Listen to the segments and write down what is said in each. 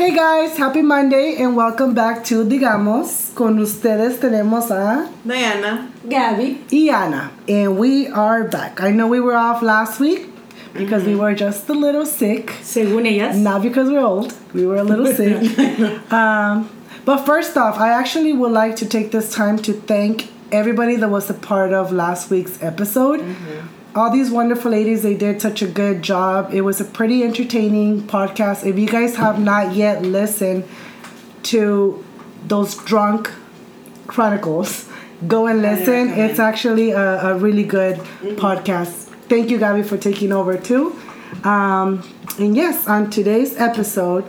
Hey guys, happy Monday and welcome back to Digamos. Con ustedes tenemos a Diana. Gabby. y Ana, and we are back. I know we were off last week because we were just a little sick. Según ellas. Not because we're old, we were a little sick. um, but first off, I actually would like to take this time to thank everybody that was a part of last week's episode. All these wonderful ladies, they did such a good job. It was a pretty entertaining podcast. If you guys have not yet listened to those drunk chronicles, go and listen. It's actually a, a really good podcast. Thank you, Gabby, for taking over too. Um, and yes, on today's episode,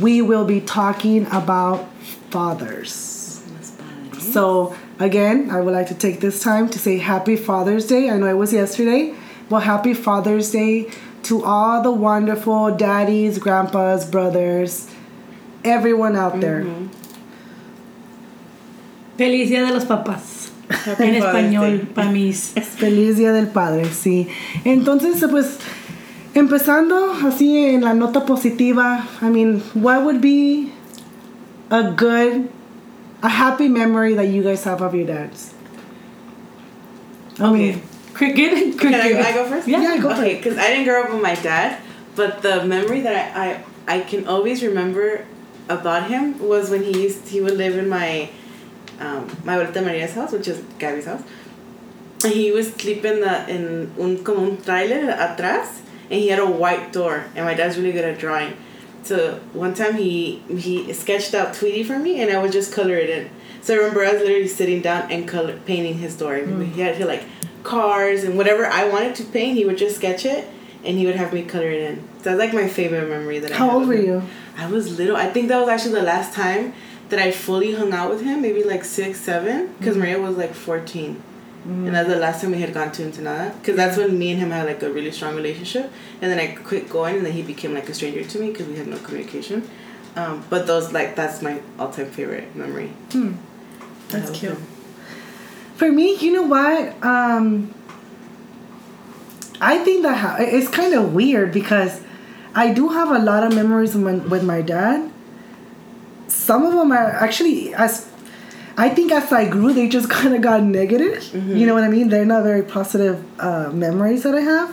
we will be talking about fathers. So, again, I would like to take this time to say Happy Father's Day. I know it was yesterday. Well, Happy Father's Day to all the wonderful daddies, grandpas, brothers, everyone out there. Mm-hmm. Feliz Día de los Papás. Happy en español, para mis. Feliz Día del Padre, sí. Entonces, pues, empezando así en la nota positiva, I mean, what would be a good, a happy memory that you guys have of your dads? I Okay. mean, Cricket. Can I, I go first? Yeah, go Okay, because I didn't grow up with my dad, but the memory that I, I I can always remember about him was when he used he would live in my um, my abuelita Maria's house, which is Gabby's house. And he was sleeping the, in un como un trailer atrás, and he had a white door. And my dad's really good at drawing. So one time he he sketched out Tweety for me, and I would just color it in. So I remember I was literally sitting down and color painting his door. He had he like cars and whatever I wanted to paint, he would just sketch it, and he would have me color it in. So that's like my favorite memory that I how old were you? I was little. I think that was actually the last time that I fully hung out with him. Maybe like six, seven, because mm-hmm. Maria was like fourteen, and that's the last time we had gone to Ensenada. Because that's when me and him had like a really strong relationship, and then I quit going, and then he became like a stranger to me because we had no communication. Um, but those like that's my all time favorite memory. Hmm. That's cute. him. For me, you know what? Um, I think that ha- it's kind of weird because I do have a lot of memories with my, with my dad. Some of them are actually as I think as I grew, they just kind of got negative. You know what I mean? They're not very positive uh, memories that I have,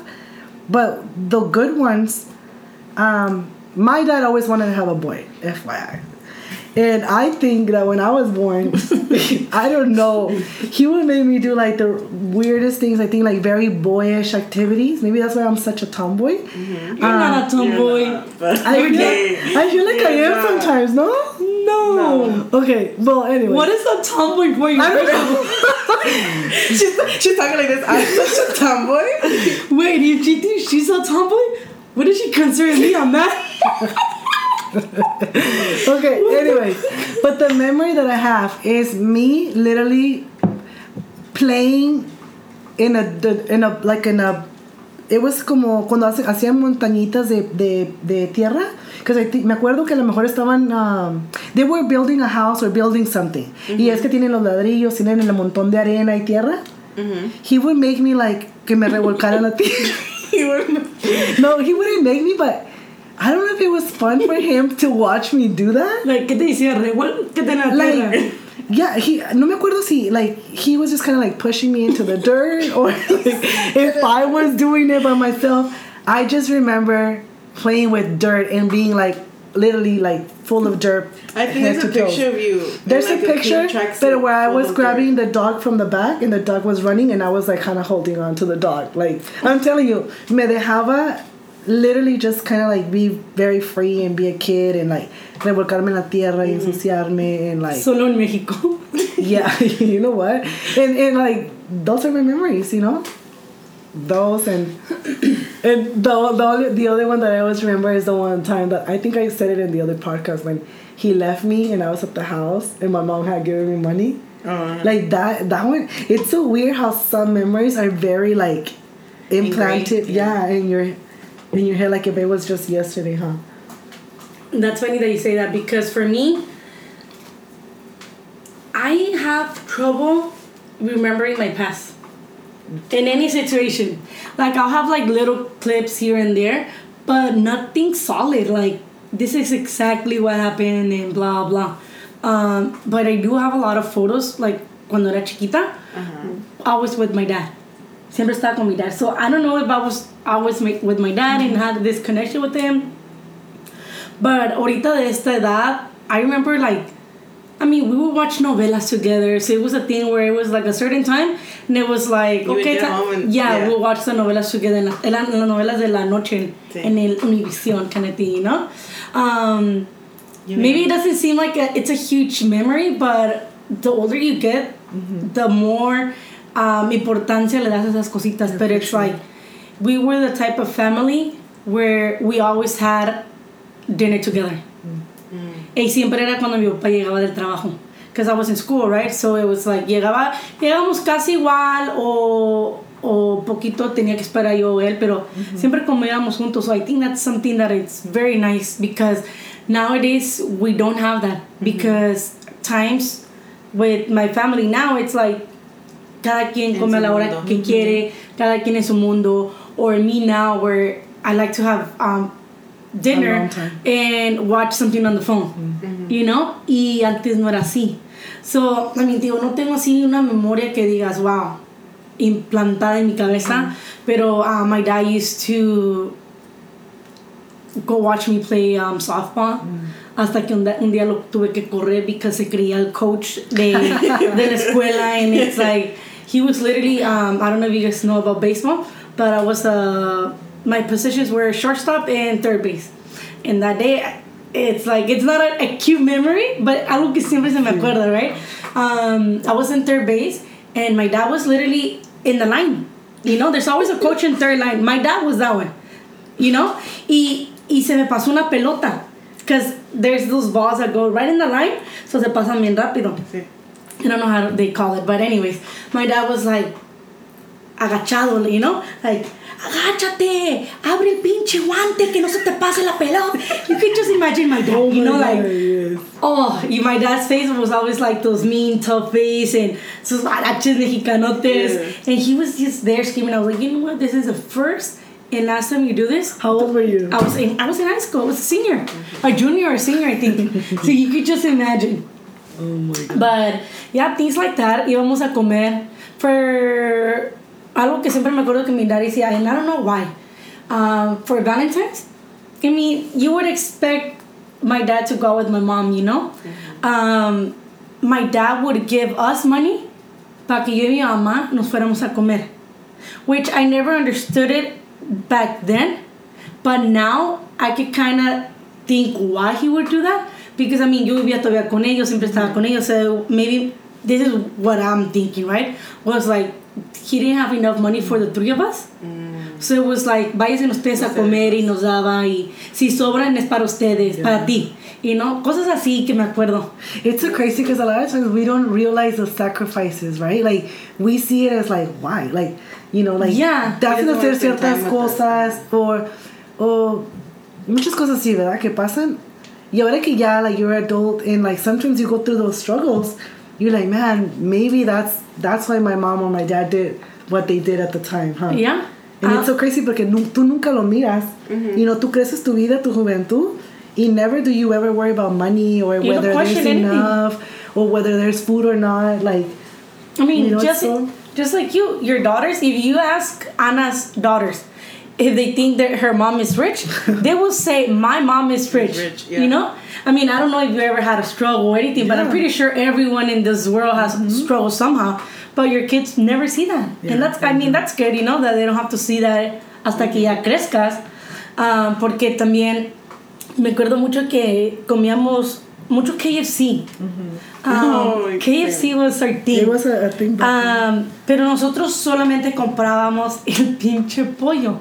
but the good ones. Um, my dad always wanted to have a boy, FYI. And I think that when I was born, I don't know, he would make me do like the weirdest things. I think like very boyish activities. Maybe that's why I'm such a tomboy. You're not a tomboy. You're not, but- I feel, Okay. I feel like I You're am not. sometimes, no? No. Okay, well, anyway. What is a tomboy for you? I don't know. she's, she's talking like this. I'm such a tomboy. Wait, if she thinks she's a tomboy, what does she consider me on that? okay, anyway. But the memory that I have is me literally playing in a in a like in a it was como cuando hace- hacían montañitas de, de, de tierra because me acuerdo que a lo mejor estaban um, they were building a house or building something. Y es que tienen los ladrillos tienen el montón de arena y tierra. He would make me like que me revolcara la tierra. He would- no he wouldn't make me but I don't know if it was fun for him to watch me do that. Like, ¿qué te decía? Revuélvete la tierra. like yeah he no me acuerdo si like he was just kind of like pushing me into the dirt or like, if i was doing it by myself i just remember playing with dirt and being like literally like full of dirt I think there's a picture of you. there's like, a picture but where i was grabbing dirt. the dog from the back and the dog was running and i was like kind of holding on to the dog like i'm telling you me dejaba literally just kind of like be very free and be a kid and like revolcarme en la tierra y ensuciarme and like Solo en México. yeah, you know what? And and like those are my memories, you know. Those and and the the only, the other one that I always remember is the one time that I think I said it in the other podcast when he left me and I was at the house and my mom had given me money. Oh, Like that that one it's so weird how some memories are very like implanted yeah. yeah in your in your head like if it was just yesterday, huh? That's funny that you say that because for me, I have trouble remembering my past in any situation. Like I'll have like little clips here and there, but nothing solid. Like this is exactly what happened and blah blah. Um, but I do have a lot of photos like cuando era chiquita. I was with my dad. Siempre estaba con mi dad. So I don't know if I was always with my dad and had this connection with him. But ahorita de esta edad, I remember like, I mean, we would watch novelas together. So it was a thing where it was like a certain time, and it was like, You okay, and- yeah, yeah. we'll watch the novelas together. En, la, la- novelas de la noche en, Sí. en el Univision kind of thing, you know? Um, You maybe it doesn't seem like a, it's a huge memory, but the older you get, the more um, importancia le das a esas cositas. but it's like we were the type of family where we always had dinner together. Y siempre era cuando mi papá llegaba del trabajo. Because I was in school, right? So it was like, llegaba, llegábamos casi igual o, o poquito tenía que esperar yo o él, pero siempre comíamos juntos. So I think that's something that it's very nice because nowadays we don't have that. Because times with my family now, it's like cada quien En come a la hora mundo. que quiere, cada quien en su mundo. Or me now, where I like to have um, dinner and watch something on the phone, you know? Y antes no era así. So, I mean, digo, no tengo así una memoria que digas, wow, implantada en mi cabeza, pero uh, my dad used to go watch me play um, softball. Hasta que un, día lo tuve que correr because se creía el coach de, de la escuela. And it's like, he was literally, um, I don't know if you guys know about baseball, but I was, uh, my positions were shortstop and third base. And that day, it's like, it's not a, a cute memory, but algo que siempre se me acuerda, right? Um, I was in third base, and my dad was literally in the line. You know, there's always a coach in third line. My dad was that one. You know? Y, y se me pasó una pelota. Because there's those balls that go right in the line, so se pasan bien rápido. Sí. I don't know how they call it, but anyways, my dad was like agachado, you know, like agáchate, abre el pinche guante que no se te pase la pelota. You could just imagine my dad, oh you know, like oh, y my dad's face was always like those mean, tough face and sus huaraches mexicanotes, Yeah. and he was just there screaming. I was like, you know what, this is the first and last time you do this. How old were you? I was in I was in high school. I was a senior, a junior or a senior, I think. so you could just imagine. Oh my god. But yeah, things like that. Íbamos a comer for algo que siempre me acuerdo que mi dad decía, and I don't know why. Um, for Valentine's, I mean, you would expect my dad to go with my mom, you know. Um, my dad would give us money para que yo y mi mamá nos fuéramos a comer, which I never understood it back then, but now I could kind of think why he would do that because I mean yo vivía todavía con ellos, siempre estaba con ellos, so maybe this is what I'm thinking, right? Was like he didn't have enough money for the three of us. So it was like, váyanse ustedes a comer y nos daba y si sobran es para ustedes, para ti. You know, cosas así que me acuerdo. It's so crazy because a lot of times we don't realize the sacrifices, right? Like we see it as like why, like you know, like Yeah. te hacen hacer ciertas cosas or o muchas cosas así, ¿verdad? Que pasan. Y ahora que ya like you're adult and like sometimes you go through those struggles, you're like, man, maybe that's that's why my mom or my dad did what they did at the time, huh? Yeah. And Ah, it's so crazy porque nu- tú nunca lo miras. You know, tú creces tu vida, tu juventud, y never do you ever worry about money or You whether there's anything. enough or whether there's food or not. Like, I mean, You know, just so- just like you, your daughters. If you ask Anna's daughters if they think that her mom is rich, they will say my mom is rich. Rich, yeah. You know. I mean, I don't know if you ever had a struggle or anything, but I'm pretty sure everyone in this world has struggled somehow. But your kids never see that, Yeah, and that's I mean that's good. You know that they don't have to see that hasta que ya crezcas, um, porque también me acuerdo mucho que comíamos mucho KFC. Um, Oh, KFC was our thing. it was a, a thing. Um, pero nosotros solamente comprábamos el pinche pollo.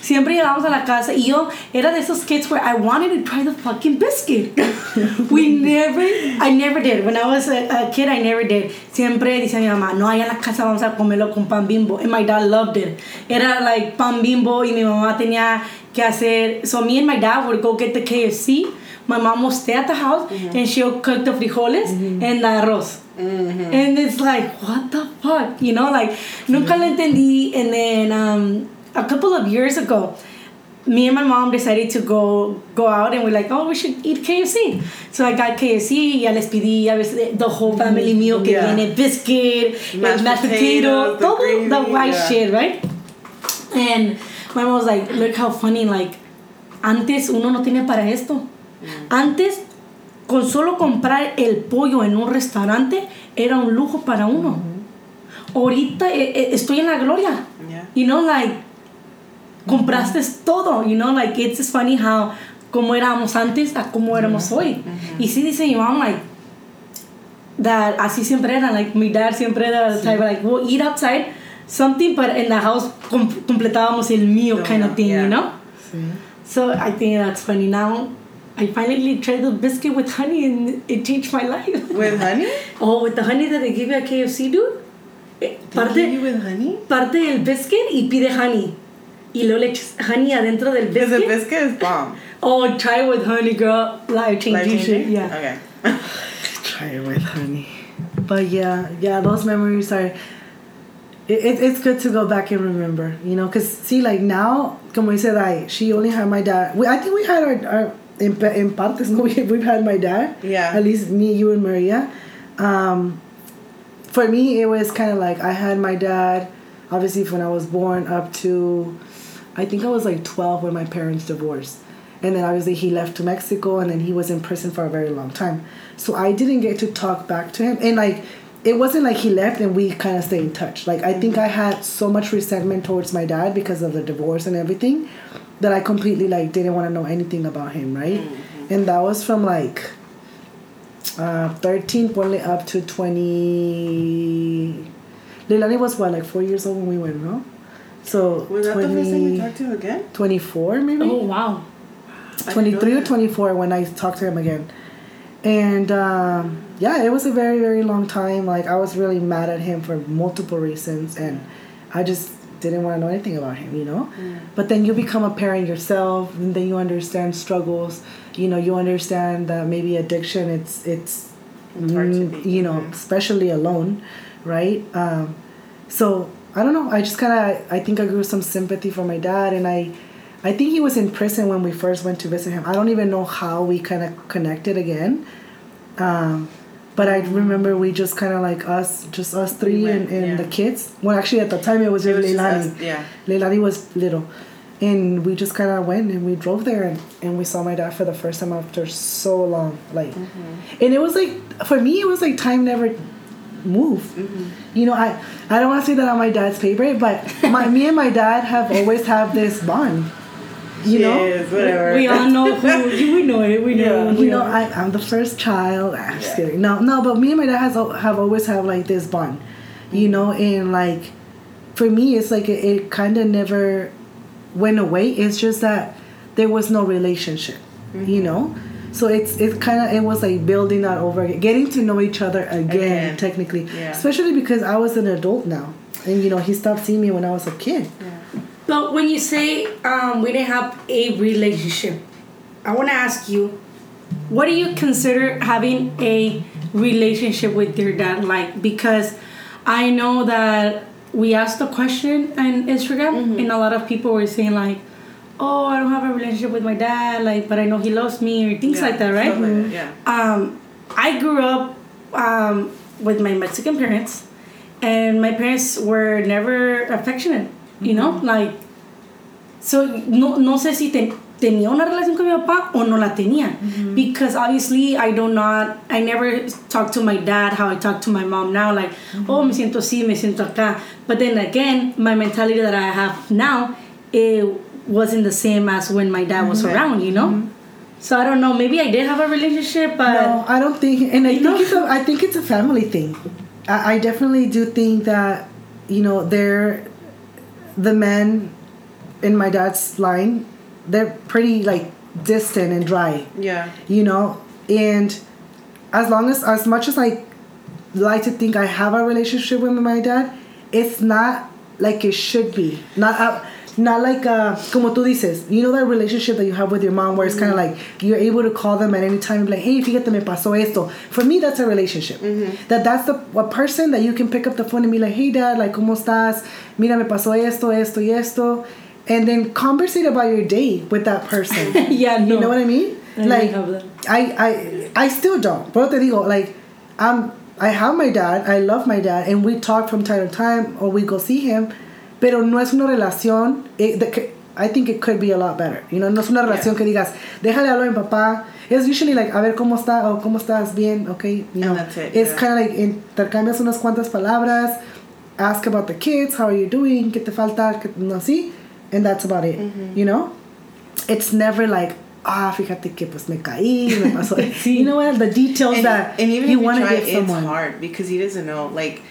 Siempre llegábamos a la casa y yo era de esos kids where I wanted to try the fucking biscuit. We never, I never did. When I was a, a kid, I never did. Siempre decía mi mamá, no, allá en la casa vamos a comerlo con pan bimbo. And my dad loved it. Era like pan bimbo y mi mamá tenía que hacer. So me and my dad would go get the KFC. My mom will stay at the house and she'll cook the frijoles and the arroz. And it's like, what the fuck? You know, like, nunca lo entendí. And then um, a couple of years ago, me and my mom decided to go go out and we're like, oh, we should eat KFC. So I got KFC, ya les pedí a veces the whole family meal que Yeah. tiene biscuit, Mashed mashed, potatoes, potato, the todo gravy, the white yeah. shit, right? And my mom was like, look how funny, like, antes uno no tenía para esto. Antes, con solo comprar el pollo en un restaurante era un lujo para uno. Ahorita eh, eh, estoy en la gloria. Yeah. You know, like, compraste todo, you know, like, it's just funny how, como éramos antes a como éramos hoy. Y sí dice mi mom, like, that así siempre era, like, mi dad siempre era the type, like, we'll eat outside, something, but in the house com- completábamos el meal kind of thing, Yeah. you know? Sí. So I think that's funny. Now, I finally tried the biscuit with honey and it changed my life. With honey? oh, with the honey that they give you at KFC, dude. Eh, give you with honey? parte del biscuit y pide honey. Y luego le echas honey adentro del Because the biscuit. biscuit is bomb. Oh, try it with honey, girl. Life changing Life shit. changing? Yeah. Okay. Try it with honey. But yeah, yeah, those memories are. It, it, it's good to go back and remember, you know, because see, like now, como dice Dai, she only had my dad. We, I think we had our, our in, pa- in partes, no, we, we've had my dad. Yeah. At least me, you, and Maria. Um, for me, it was kind of like I had my dad, obviously, when I was born up to, I think I was like 12 when my parents divorced. And then obviously he left to Mexico and then he was in prison for a very long time. So I didn't get to talk back to him. And like, it wasn't like he left and we kind of stayed in touch. Like, I think I had so much resentment towards my dad because of the divorce and everything that I completely like didn't want to know anything about him, right? And that was from like uh, 13 ponle up to 20 Leilani was what like four years old when we went no so Was that the first time you talked to him again? 24 maybe Oh, wow. I didn't know 23 or 24 when I talked to him again. And um, yeah, it was a very, very long time. Like, I was really mad at him for multiple reasons. And I just didn't want to know anything about him, you know? But then you become a parent yourself, and then you understand struggles. You know, you understand that maybe addiction, it's, it's, It's hard to mm, be, you know, especially alone, right? Um, so I don't know. I just kind of I think I grew some sympathy for my dad, and I I think he was in prison when we first went to visit him. I don't even know how we kind of connected again. Um, but I remember we just kind of like us, just us three went, and, and yeah. the kids. Well, actually, at the time it was It just was just Leilani. us, yeah. Leilani was little. And we just kind of went and we drove there and, and we saw my dad for the first time after so long. Like, Mm-hmm. and it was like, for me, it was like time never moved. Mm-hmm. You know, I, I don't want to say that I'm my dad's favorite, but my, me and my dad have always had this bond. You know? Yes, whatever. We all know who. We know it. We know. Yeah. we you know, I, I'm the first child. Ah, I'm just kidding. No, no, but me and my dad has have always had like this bond, you know, and like for me, it's like it, it kind of never went away. It's just that there was no relationship, you know. So it's it's kind of it was like building that over again, getting to know each other again, Again. technically, Yeah. especially because I was an adult now, and you know he stopped seeing me when I was a kid. But when you say um, we didn't have a relationship, I want to ask you, what do you consider having a relationship with your dad like? Because I know that we asked the question on Instagram, and a lot of people were saying like, "Oh, I don't have a relationship with my dad, like, but I know he loves me," or things Yeah, like that, right? like that, mm-hmm. yeah. um, I grew up um, with my Mexican parents, and my parents were never affectionate, you know, mm-hmm. like. So no, no sé si ten- tenía una relación con mi papá o no la tenía, mm-hmm. because obviously I do not, know I never talk to my dad how I talk to my mom now, like, oh me siento así, me siento acá. But then again, my mentality that I have now, it wasn't the same as when my dad was Okay. around, you know. So I don't know. Maybe I did have a relationship, but No, I don't think, and I You think know? it's a, I think it's a family thing. I, I definitely do think that, you know, they're the men in my dad's line. They're pretty like distant and dry, Yeah. you know, and as long as as much as I like to think I have a relationship with my dad, it's not like it should be. Not uh, not like uh, como tú dices. You know that relationship that you have with your mom, where it's kind of like you're able to call them at any time, and be like, hey, fíjate, me pasó esto. For me, that's a relationship. That that's the a person that you can pick up the phone and be like, hey, dad, like, cómo estás? Mira, me pasó esto, esto y esto. and then conversate about your day with that person. yeah, no. You know what I mean? I like. I, I I still don't. Pero te digo, like um I have my dad, I love my dad, and we talk from time to time or we go see him, pero no es una relación eh, de que I think it could be a lot better. You know, no es una relación que digas, déjale hablar a mi papá. It's usually like, a ver cómo está, o cómo estás, bien, okay. You know, it, it's yeah. kind of like intercambias unas cuantas palabras, ask about the kids, how are you doing, qué te falta, qué, no así, and that's about it. Mm-hmm. You know, it's never like, ah, fíjate que pues me caí, me pasó. Sí. You know what? The details and, that and even you want to give it's someone. hard because he doesn't know. Like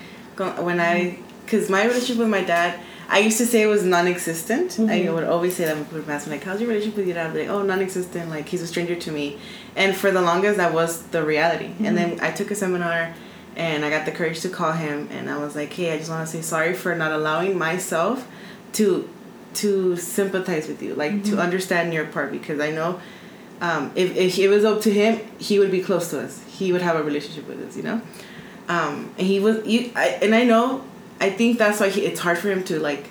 when I, because my relationship with my dad, I used to say it was non-existent. Mm-hmm. I would always say that when people would ask me like, "How's your relationship with your dad?" I'd be like, "Oh, non-existent. Like he's a stranger to me." And for the longest, that was the reality. And Mm-hmm. then I took a seminar. And I got the courage to call him, and I was like, "Hey, I just want to say sorry for not allowing myself to to sympathize with you, like Mm-hmm. to understand your part, because I know um, if, if it was up to him, he would be close to us. He would have a relationship with us, you know. Um, and he was you, I, and I know, I think that's why he, it's hard for him to like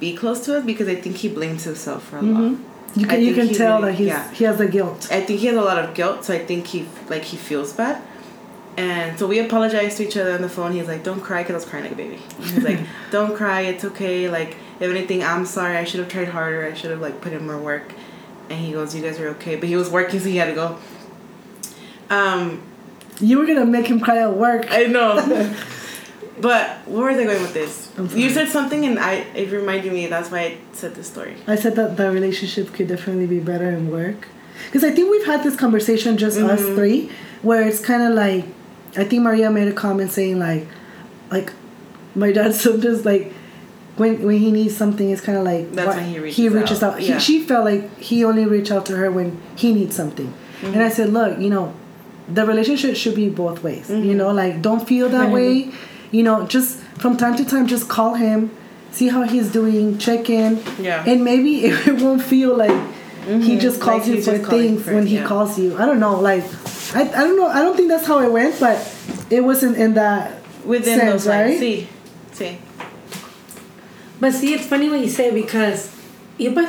be close to us because I think he blames himself for a lot. Mhm. You can you can tell really- that he's yeah. he has the guilt. I think he has a lot of guilt, so I think he like he feels bad. And so we apologized to each other on the phone. He's like, "Don't cry," because I was crying like a baby. He's like, "Don't cry. It's okay. Like, if anything, I'm sorry. I should have tried harder. I should have like put in more work." And he goes, "You guys are okay," but he was working, so he had to go. Um, You were gonna make him cry at work. I know. but where was I going with this? You said something, and I it reminded me. That's why I said this story. I said that the relationship could definitely be better in work. Because I think we've had this conversation, just us Mhm. three, where it's kind of like, I think Maria made a comment saying like, like, my dad sometimes like, when when he needs something, it's kind of like That's why- when he he reaches reaches out. out. Yeah. He, she felt like he only reached out to her when he needs something, and I said, look, you know, the relationship should be both ways. You Mm-hmm. know, like don't feel that way. You know, just from time to time, just call him, see how he's doing, check in, Yeah. and maybe it won't feel like he mm-hmm. just calls Like you for things for- when he yeah. calls you. I don't know, like I, I don't know. I don't think that's how it went, but it wasn't in that Within sense, those lines, right? see, see. But see, it's funny what you say because yo pues,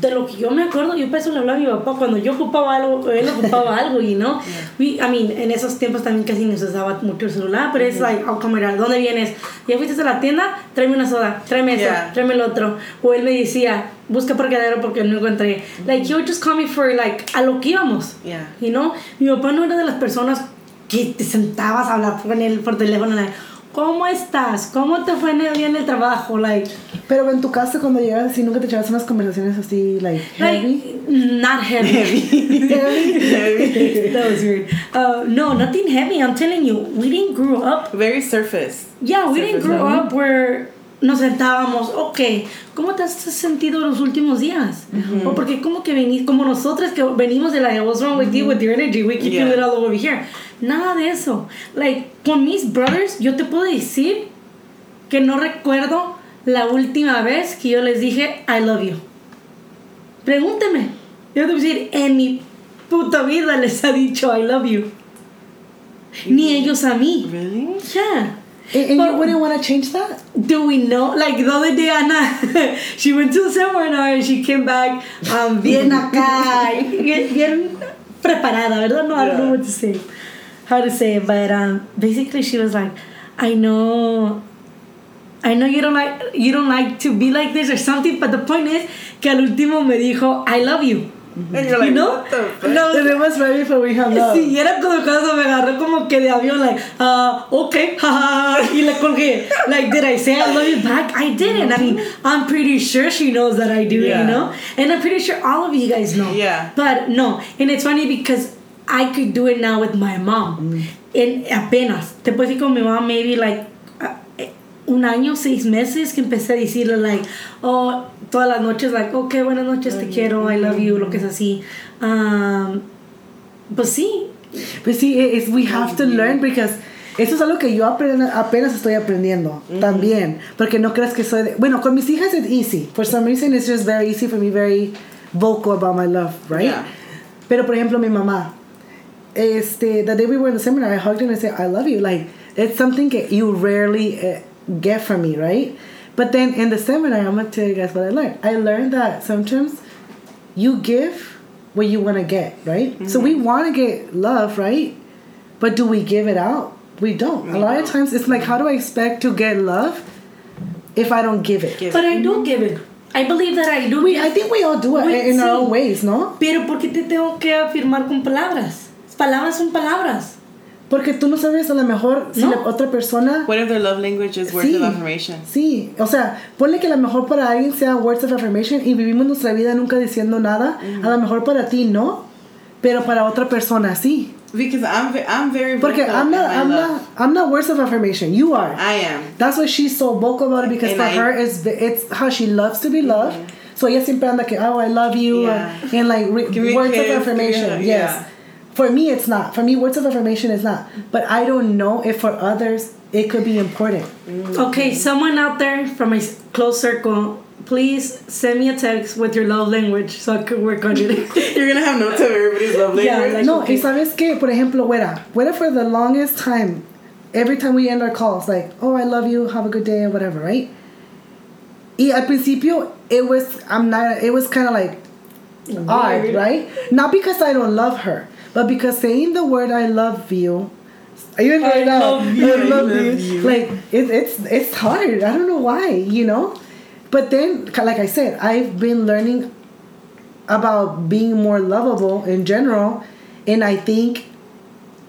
de lo que yo me acuerdo, yo pues le hablaba a mi papá cuando yo ocupaba algo, él ocupaba algo, you know. We, I mean, en esos tiempos también casi no se usaba mucho el celular, pero es like, oh, cámara, ¿dónde vienes? Ya fuiste a la tienda, tráeme una soda, tráeme eso, Yeah. tráeme el otro. O él me decía, busca parqueadero porque no encontré. Like, would just call me for, like, a lo que íbamos. Yeah. You know, mi papá no era de las personas que te sentabas a hablar con él por teléfono, like, ¿cómo estás? ¿Cómo te fue en el día en el trabajo? Like, Pero en tu casa cuando llegas así nunca te echabas unas conversaciones así like heavy. like not heavy. Heavy. that was weird. Uh, no, nothing heavy. I'm telling you, we didn't grow up. Very surface. Yeah, we didn't grow level. up where nos sentábamos, ok, ¿cómo te has sentido los últimos días? O porque como que venís, como nosotras que venimos de la what's wrong with you with your energy, we keep Yeah. it all over here. Nada de eso. Like, con mis brothers, yo te puedo decir que no recuerdo la última vez que yo les dije I love you. Pregúnteme. Yo te voy a decir, en mi puta vida les ha dicho I love you. Ni ellos a mí. Really? Yeah. And, and you But- wouldn't want to change that? Do we know? Like the other day, Ana, she went to a seminar and she came back um, bien acá, bien, bien preparada, ¿verdad? No, I don't know Yeah. what to say, how to say it, but um, basically she was like, I know, I know you don't like you don't like to be like this or something, but the point is que al último me dijo, I love you. Mm-hmm. And you're like, you know? what the fuck? No, And it was right before we hung up. Sí, y era como cuando me agarró como que de avión, like, uh, okay, jaja, y le colgué. Like, did I say I love you back? I didn't. I mean, mm-hmm. I'm pretty sure she knows that I do, Yeah. you know? And I'm pretty sure all of you guys know. Yeah. But no, and it's funny because I could do it now with my mom. Mm-hmm. En apenas. Te puedo decir con mi mamá, maybe like, un año, seis meses que empecé a decirle, like, oh, todas las noches, like, okay, buenas noches, te quiero, I love you, lo que es así. Um, pues sí, But see, it- it's, we have to learn because eso es algo que yo apenas estoy aprendiendo también. Porque no creas que soy de, Bueno, con mis hijas it's easy. For some reason it's just very easy for me, very vocal about my love, right? Yeah. Pero por ejemplo, mi mamá. Este, the day we were in the seminar, I hugged her and I said, I love you. Like, it's something that you rarely uh, get from me, right? But then in the seminar, I'm gonna tell you guys what I learned. I learned that sometimes you give what you want to get, right? So we mm-hmm. want to get love, right? But do we give it out? We don't. We a lot of don't. times it's like, how do I expect to get love if I don't give it? Give But I do mm-hmm. give it. I believe that I do We, give. I think we all do it Wait, in our own ways, no? Pero porque te tengo que afirmar con palabras? Palabras son palabras. Porque tú no sabes a lo mejor si No. la otra persona What if their love language is words Sí. of affirmation? Sí, o sea, ponle que a lo mejor para alguien sea words of affirmation y vivimos nuestra vida nunca diciendo nada. A lo mejor para ti no, pero para otra persona sí. Because I'm I'm very Porque I'm not, I'm love. not, I'm not words of affirmation. You are. I am. That's why she's so vocal about it because And for I- her it's it's how she loves to be loved. So ella siempre anda que oh I love you Yeah. and like re- words kiss, of affirmation. yes. yeah. For me it's not. For me words of affirmation is not. But I don't know if for others it could be important. Okay, someone out there from my close circle, please send me a text with your love language so I could work on it. You're gonna have notes of everybody's love language. Yeah, like- No, okay. y sabes que, por ejemplo, Wera, Wera for the longest time, every time we end our calls, like, oh, I love you, have a good day, or whatever, right? Y al principio, it was, I'm not, it was kind of like odd, right? Not because I don't love her, but because saying the word I love you, even I right now, love you, I I love love you. you. Like it, it's it's hard. I don't know why, you know. But then, like I said, I've been learning about being more lovable in general, and I think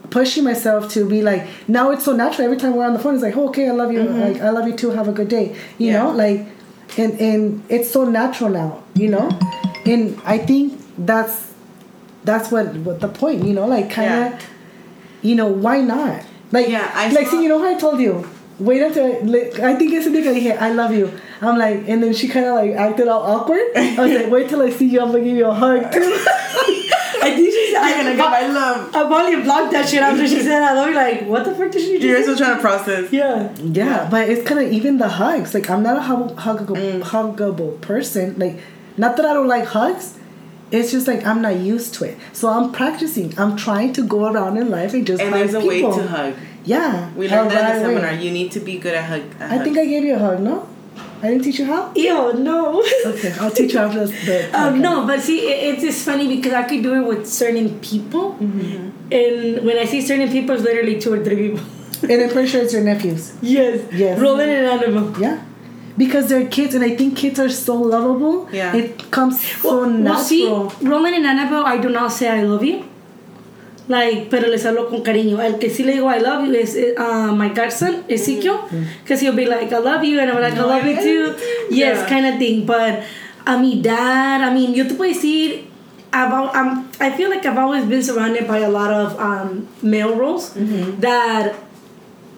pushing myself to be like now it's so natural. Every time we're on the phone it's like oh, okay i love you. Mm-hmm. Like i love you too. Have a good day. You know? Like and and it's so natural now you know? And i think that's that's what what the point you know like kind of Yeah. you know why not like Yeah, I like saw- see you know how i told you wait until like, i think it's a nigga here i love you i'm like and then she kind of like acted all awkward i was like wait till i see you i'm gonna give you a hug too I think she said, You're gonna get my love. I probably blocked that shit after she said that. I'll be like, what the fuck did she do? You're still trying to process. Yeah. Yeah, but it's kind of even the hugs. Like I'm not a hug- huggable, Mm. huggable person. Like, not that I don't like hugs. It's just like I'm not used to it. So I'm practicing. I'm trying to go around in life and just And hug there's a way to hug. Yeah, We a learned that in the right way. seminar. You need to be good at hug. At I think I gave you a hug. No, I didn't teach you how. Ew, no. Okay, I'll teach you after this. The Um, no, but see, it, it's just funny because I could do it with certain people, and when I see certain people, it's literally two or three people. and I'm pretty sure it's your nephews. yes. Yes. Roman and Annabelle. Yeah. Because they're kids, and I think kids are so lovable. Yeah. It comes so Well, natural. well, see, Roman and Annabelle, I do not say I love you. Like, pero les hablo con cariño. El que sí le digo I love you is uh, my godson, Ezekiel. Because he'll be like, I love you, and I'm like, I love you too. Yes, Yeah. kind of thing. But a mi dad, I mean, yo te puedo decir, about, um, I feel like I've always been surrounded by a lot of um, male roles that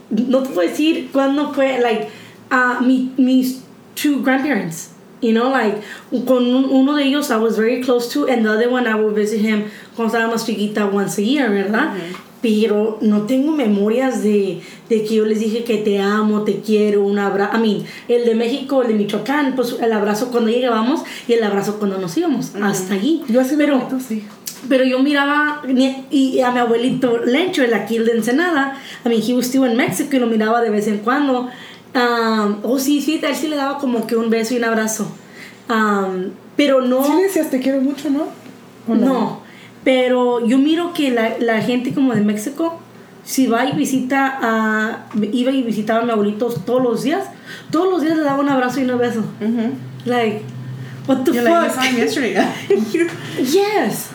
no te puedo decir cuándo fue, like, uh, mi, mis two grandparents. You know, like, con un- uno de ellos I was very close to, and the other one I would visit him cuando estaba más chiquita once a year, ¿verdad? Pero no tengo memorias de, de que yo les dije que te amo, te quiero, un abrazo. I mean, el de México, el de Michoacán, pues el abrazo cuando llegábamos y el abrazo cuando nos íbamos. Hasta allí. Yo así me Pero- meto, sí. pero yo miraba y a mi abuelito Lencho, el aquí el de Ensenada, I mean, he was still in Mexico y lo miraba de vez en cuando. Um, oh, sí, sí, a él sí le daba como que un beso y un abrazo. Um, pero no, Sí le decías te quiero mucho, ¿no? ¿O no, pero yo miro que la, la gente como de México, si va y visita a, iba y visitaba a mi abuelito todos los días, todos los días le daba un abrazo y un beso. Like, what the You're fuck? like, you saw yesterday. yes,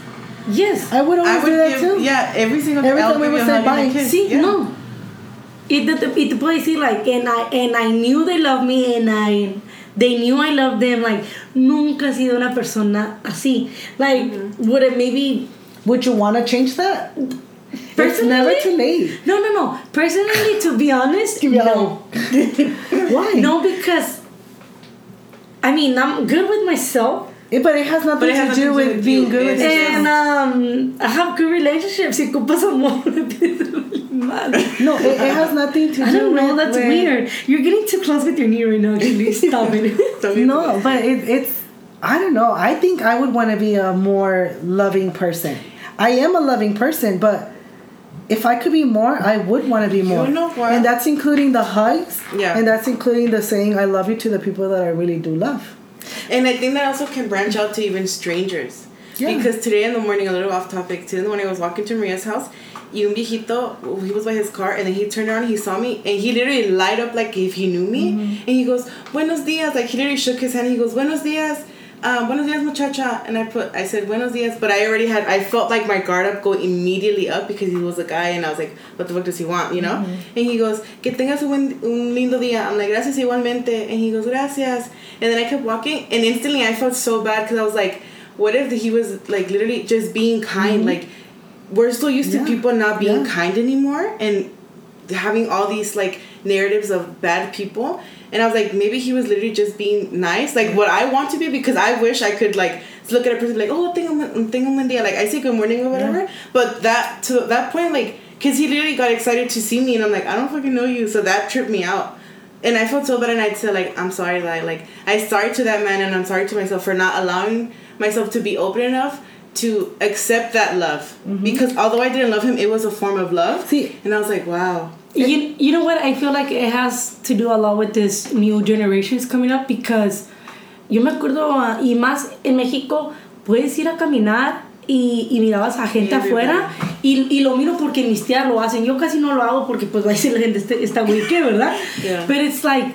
yes. I would I always would do that give, too. yeah, every single Every time I time we would say bye. kiss. Sí, yeah. no. Te, te- y te like, and I, and I knew they loved me, and I, they knew I loved them, like, nunca he sido una persona así. Like, would it maybe, Would you want to change that? It's Personally? never too late. no, no, no. Personally, to be honest, Give me a no. Why? No, because, I mean, I'm good with myself. Eh, but it has nothing it has to do to do with with being good with It's. And um, I have good relationships. Si ocupas amor, me pides mal. No, it, it has nothing to do I don't know. with. That's with- weird. You're getting too close with your knee right now. Actually, stop it. No, but it, it's. I don't know. I think I would want to be a more loving person. I am a loving person, but if I could be more, I would want to be more. You know what? And that's including the hugs. Yeah. And that's including the saying I love you to the people that I really do love. And I think that also can branch out to even strangers. Yeah. Because today in the morning, a little off topic, today in the morning I was walking to Maria's house. Y un viejito, he was by his car, and then he turned around, he saw me, and he literally light up like if he knew me. Mm-hmm. And he goes, Buenos dias. Like he literally shook his hand. He goes, Buenos dias. Um, buenos dias, muchacha. And I put, I said, Buenos dias. But I already had, I felt like my guard up go immediately up because he was a guy, and I was like, what the fuck does he want, you know? And he goes, que tengas un, un lindo día. I'm like, gracias igualmente. And he goes, gracias. And then I kept walking, and instantly I felt so bad because I was like, what if he was like literally just being kind? Like, we're so used Yeah. to people not being Yeah. kind anymore, and having all these like narratives of bad people. And I was like, maybe he was literally just being nice, like what I want to be, because I wish I could like look at a person like, oh, tengo un buen día, like I say good morning or whatever. But that to that point, like, cause he literally got excited to see me, and I'm like, I don't fucking know you, so that tripped me out. And I felt so bad, and I'd say like, I'm sorry I, like I sorry to that man, and I'm sorry to myself for not allowing myself to be open enough to accept that love. Because although I didn't love him, it was a form of love. See- and I was like, wow. You, you know what? I feel like it has to do a lot with this new generations coming up because yo me acuerdo, ah, y más en México, puedes ir a caminar y, y mirabas a gente Everybody. afuera y, y lo miro porque mis tías lo hacen. Yo casi no lo hago porque pues va a decir la gente, está güey, ¿qué, verdad? Yeah. Pero it's like,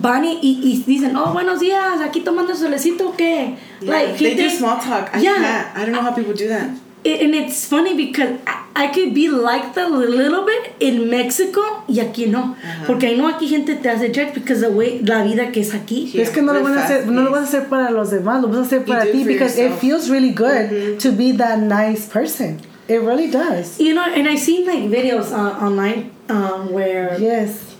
van y, y, y dicen, oh, buenos días, aquí tomando solecito, ¿o ¿qué? Yeah, they do small talk. I Yeah. can't. I don't know how people do that. It- and it's funny because I, I could be like that a little bit in Mexico y aquí no. Porque I know aquí gente te hace judge because the way, la vida que es aquí. Yeah, es que no lo, van a hacer, no lo vas a hacer para los demás, lo vas a hacer para ti because yourself. it feels really good to be that nice person. It really does. You know, and I've seen like videos uh, online um, where Yes.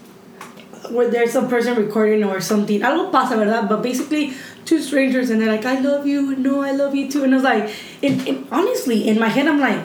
Where there's a person recording or something. Algo pasa, ¿verdad? But basically, two strangers and they're like, I love you, no, I love you too. And I was like, and, and honestly, in my head, I'm like,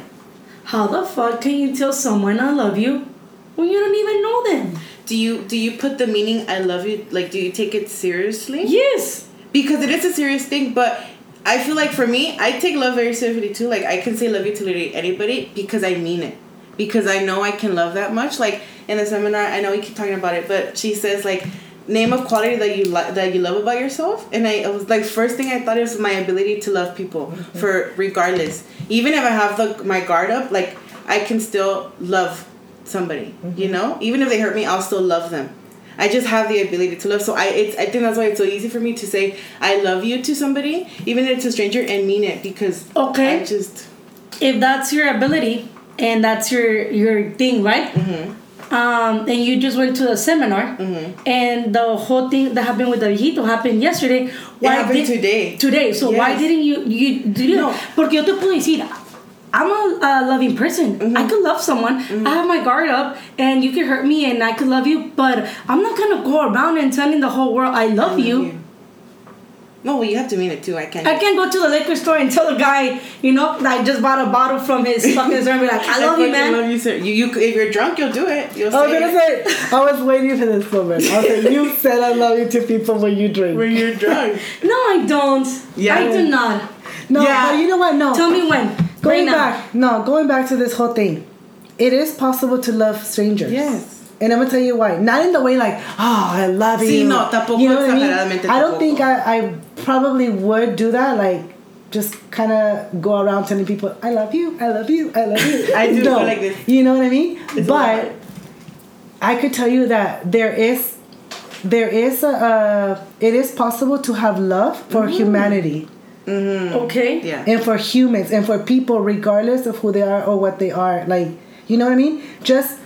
how the fuck can you tell someone I love you when you don't even know them? Do you do you put the meaning "I love you"? Like, do you take it seriously? Yes. Because it is a serious thing, but I feel like for me, I take love very seriously too. Like, I can say love you to literally anybody because I mean it. Because I know I can love that much. Like in the seminar, I know we keep talking about it, but she says like name of quality that you like that you love about yourself. And I, I was like first thing i thought is my ability to love people mm-hmm. for regardless. Even if i have the my guard up like i can still love somebody you mm-hmm. know? Even if they hurt me i'll still love them. I just have the ability to love. So i it's i think that's why it's so easy for me to say i love you to somebody even if it's a stranger and mean it because Okay. i just If that's your ability and that's your your thing, right? Mm-hmm. Um, and you just went to a seminar, and the whole thing that happened with the viejito happened yesterday. Why happened did- today. Today. So why didn't you you do you No. Porque yo te puedo decir. I'm a uh, loving person. Mm-hmm. I could love someone. I have my guard up, and you can hurt me, and I could love you. But I'm not gonna go around and telling the whole world I love you. No well you have to mean it too i can't I can't go to the liquor store and tell the guy, you know, that I just bought a bottle from his fucking store and be like, I love you, man. I love you sir you, you if you're drunk you'll do it you'll I was gonna it. say, I was waiting for this moment. I was like, you said I love you to people when you drink. when you're drunk No, I don't. Yeah. I do not. No, Yeah. but you know what? No. Tell me when. going right now. back, no, going back to this whole thing. It is possible to love strangers. Yes. And I'm gonna tell you why. Not in the way like, oh, I love Sí, you. no, tampoco You know what I mean? I don't tampoco. think I, I probably would do that. Like, just kind of go around telling people, I love you, I love you, I love you. I do No. like this. You know what I mean? It's but. I could tell you that there is, there is a, uh, it is possible to have love for humanity Okay. yeah and for humans and for people regardless of who they are or what they are like you know what i mean just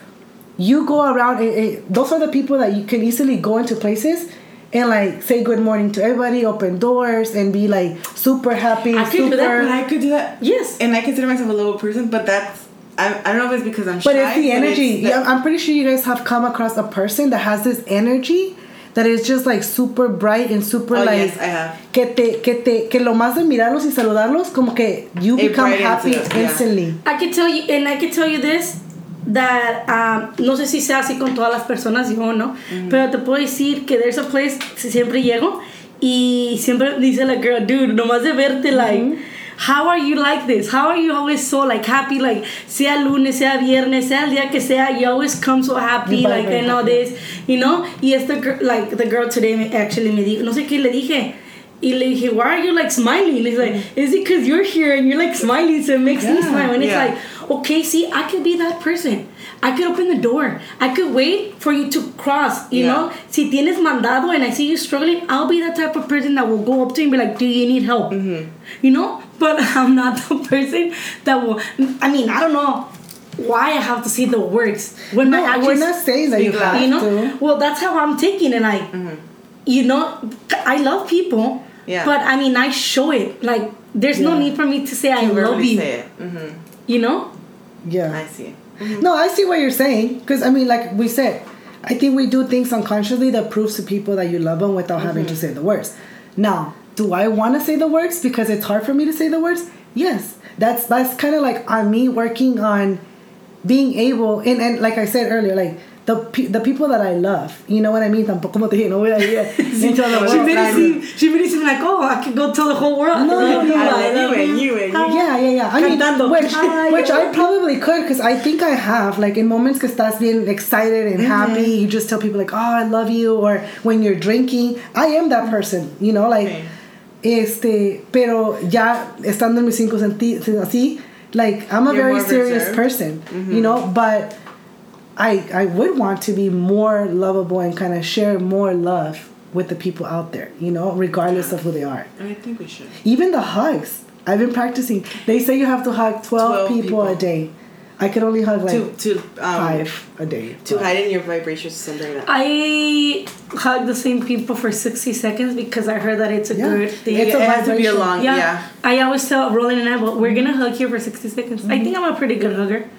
you go around it, it, those are the people that you can easily go into places and like say good morning to everybody open doors and be like super happy I could super do that, But I could do that. Yes. And I consider myself a low person, but that's I, I don't know if it's because I'm shy. but it's the energy the- yeah, i'm pretty sure you guys have come across a person that has this energy that is just like super bright and super Oh, like yes, I have. que te que te que lo más de mirarlos y saludarlos como que you It become happy it yeah. instantly I can tell you, and I can tell you this, that um, no sé si sea así con todas las personas, yo o no, pero te puedo decir que there's a place, si siempre llego y siempre dice la girl, dude, nomás de verte, like, how are you like this? How are you always so like happy? Like sea lunes, sea viernes, sea el día que sea, you always come so happy, like and all happy. this, you know? Y esta like the girl today me- actually me dijo, no sé qué le dije. Y le dije, why are you like smiling? He's like, is it because you're here and you're like smiling, so it makes me smile. And it's like, okay, see, I could be that person. I could open the door. I could wait for you to cross, you Yeah. know? Si tienes mandado and I see you struggling, I'll be the type of person that will go up to you and be like, do you need help? You know? But I'm not the person that will, I mean, I don't know why I have to see the words. When No, my we're actions, not saying that you have you know? to. Well, that's how I'm taking it. Like, you know, I love people. Yeah. But I mean, I show it. Like, there's no need for me to say I love you. Mm-hmm. You know? Yeah. I see. Mm-hmm. No, I see what you're saying. Because, I mean, like we said, I think we do things unconsciously that proves to people that you love them without having to mm-hmm. say the words. Now, do I want to say the words because it's hard for me to say the words? Yes. That's that's kind of like on me working on being able, and, and like I said earlier, like the pe- the people that I love, you know what I mean? Tampoco te dije, no voy a ir into the She made it seem, she made it seem like, oh, I can go tell the whole world. No, no, no, I love you you and you. Yeah, yeah, yeah. I mean, which, which I probably could because I think I have. Like in moments que estás being excited and happy, you just tell people like, "Oh, I love you," or when you're drinking, I am that person. You know, like, Okay. este, pero ya estando en mis cinco sentidos así, like I'm a You're very serious person. You know, but I I would want to be more lovable and kind of share more love with the people out there. You know, regardless of who they are. And I think we should. Even the hugs. I've been practicing. They say you have to hug 12, 12 people, a day. I could only hug like to to um, five a day. to heighten your vibrations, something like that. I hug the same people for 60 seconds because I heard that it's a Yeah. good thing. It's it a has to be a long, yeah. yeah. I always tell Roman and I, well, we're gonna hug here for 60 seconds. I think I'm a pretty good hugger.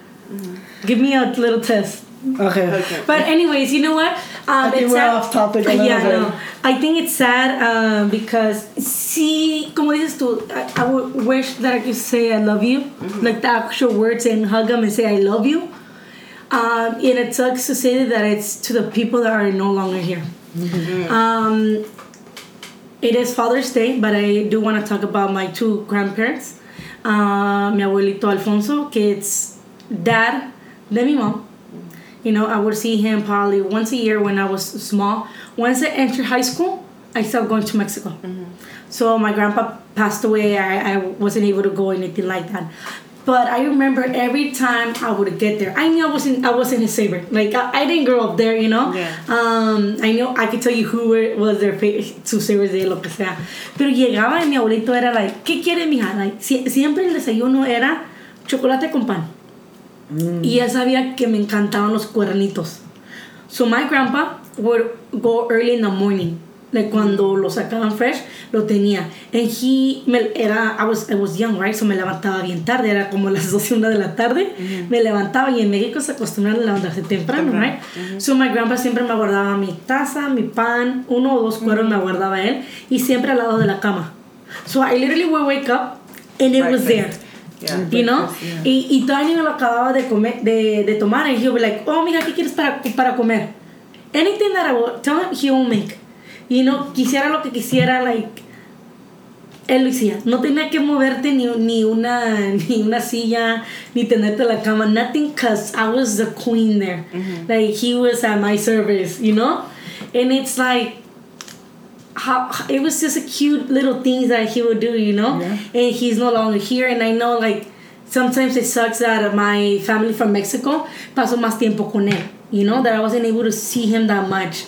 Give me a little test. Okay. Okay. But anyways, you know what? Um, I think it's we're sad- off topic a yeah, bit. no. I think it's sad um, because sí, como dices tú, I, I would wish that I could say I love you, like the actual words and hug them and say I love you. Um, and it sucks to say that it's to the people that are no longer here. Um, it is Father's Day, but I do want to talk about my two grandparents. Uh, mi abuelito Alfonso, que it's dad de mi mom. You know, I would see him probably once a year when I was small. Once I entered high school, I started going to Mexico. So my grandpa passed away. I, I wasn't able to go anything like that. But I remember every time I would get there, I knew I wasn't I wasn't his favorite. Like I, I didn't grow up there, you know. Yeah. Um, I know I could tell you who were, was their favorite, sus favorites de lo que sea. Pero llegaba y mi abuelito era like, ¿qué quiere mija? Like, sie- siempre el desayuno era chocolate con pan. Y él sabía que me encantaban los cuernitos. So my grandpa would go early in the morning. Like cuando lo sacaban fresh, lo tenía. And he, me, era, I was, I was young, right? So me levantaba bien tarde, era como las 12, 1 de la tarde. Me levantaba y en México se acostumbran a levantarse temprano, Temprano. right? So my grandpa siempre me guardaba mi taza, mi pan, uno o dos cueros me guardaba él y siempre al lado de la cama. So I literally would wake up and it was there. Yeah. You know? Yeah. Y, y me lo acababa de, comer, de, de tomar. And he'll be like, oh, mira, ¿qué quieres para, para comer? Anything that I will tell him, he will make. You know, quisiera lo que quisiera, like, él lo hacía. No tenía que moverte ni, ni, una, ni una silla, ni tenerte en la cama. Nothing, because I was the queen there. Like, he was at my service, you know? And it's like, how it was just a cute little things that he would do, you know. Yeah. And he's no longer here, and I know like sometimes it sucks that my family from Mexico pasó más tiempo con él, you know, that I wasn't able to see him that much.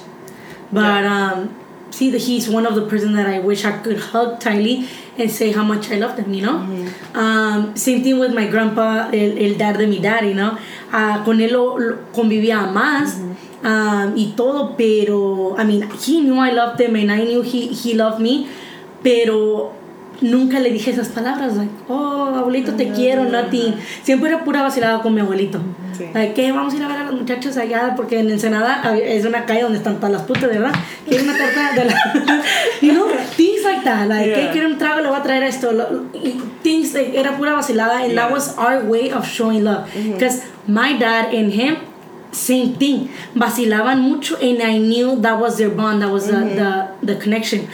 But um, see that he's one of the person that I wish I could hug tightly and say how much I love them, you know. Hmm. Um, same thing with my grandpa, el, el dad de mi dad, you know. Ah, con él lo, lo convivía más. Um, y todo, pero I mean, he knew I loved him and I knew he, he loved me, pero nunca le dije esas palabras, like, oh, abuelito, te quiero, nothing. Siempre era pura vacilada con mi abuelito. Sí. Like, ¿qué? Vamos a ir a ver a los muchachos allá, porque en Ensenada es una calle donde están todas las putas, ¿verdad? Hay una torta de la... you know, things like that. Like, ¿qué Yeah. quiere un trago? Le voy a traer esto. Things, like, era pura vacilada, and that Yeah. was our way of showing love. Because my dad and him, same thing. Vacilaban mucho, and I knew that was their bond, that was the, the, the connection.